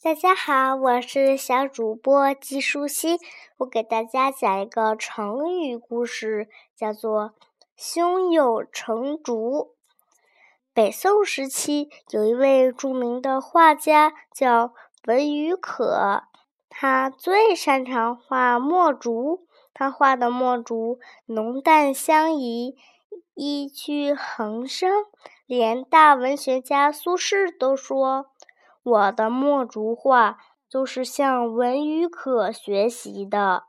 大家好，我是小主播季舒心，我给大家讲一个成语故事，叫做“胸有成竹”。北宋时期，有一位著名的画家叫文余可，他最擅长画墨竹，他画的墨竹浓淡相宜，意趣横生，连大文学家苏轼都说。我的墨竹画就是向文余可学习的。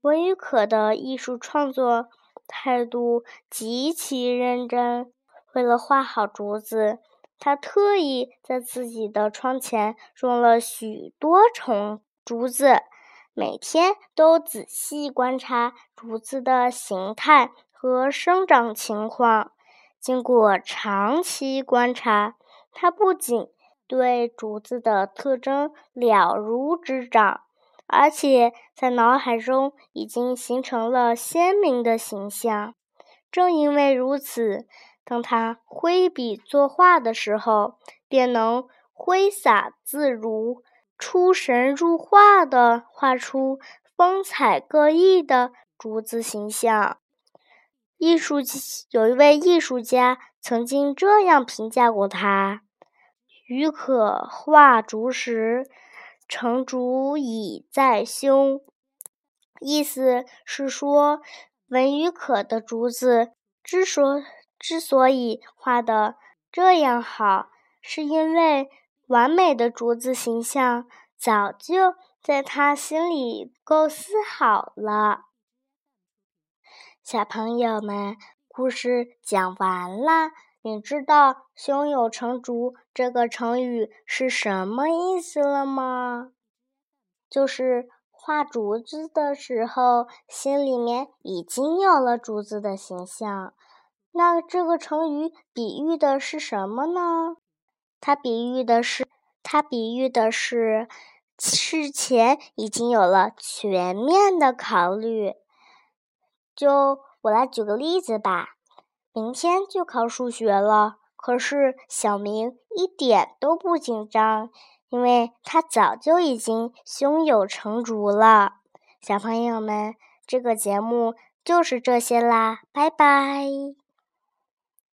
文余可的艺术创作态度极其认真，为了画好竹子，他特意在自己的窗前种了许多重竹子，每天都仔细观察竹子的形态和生长情况。经过长期观察，他不仅对竹子的特征了如指掌，而且在脑海中已经形成了鲜明的形象。正因为如此，当他挥笔作画的时候，便能挥洒自如、出神入化地画出风采各异的竹子形象。艺术有一位艺术家曾经这样评价过他。余可画竹时，成竹已在胸。意思是说，文与可的竹子之所之所以画的这样好，是因为完美的竹子形象早就在他心里构思好了。小朋友们，故事讲完啦。你知道“胸有成竹”这个成语是什么意思了吗？就是画竹子的时候，心里面已经有了竹子的形象。那这个成语比喻的是什么呢？它比喻的是，它比喻的是事前已经有了全面的考虑。就我来举个例子吧。明天就考数学了，可是小明一点都不紧张，因为他早就已经胸有成竹了。小朋友们，这个节目就是这些啦，拜拜。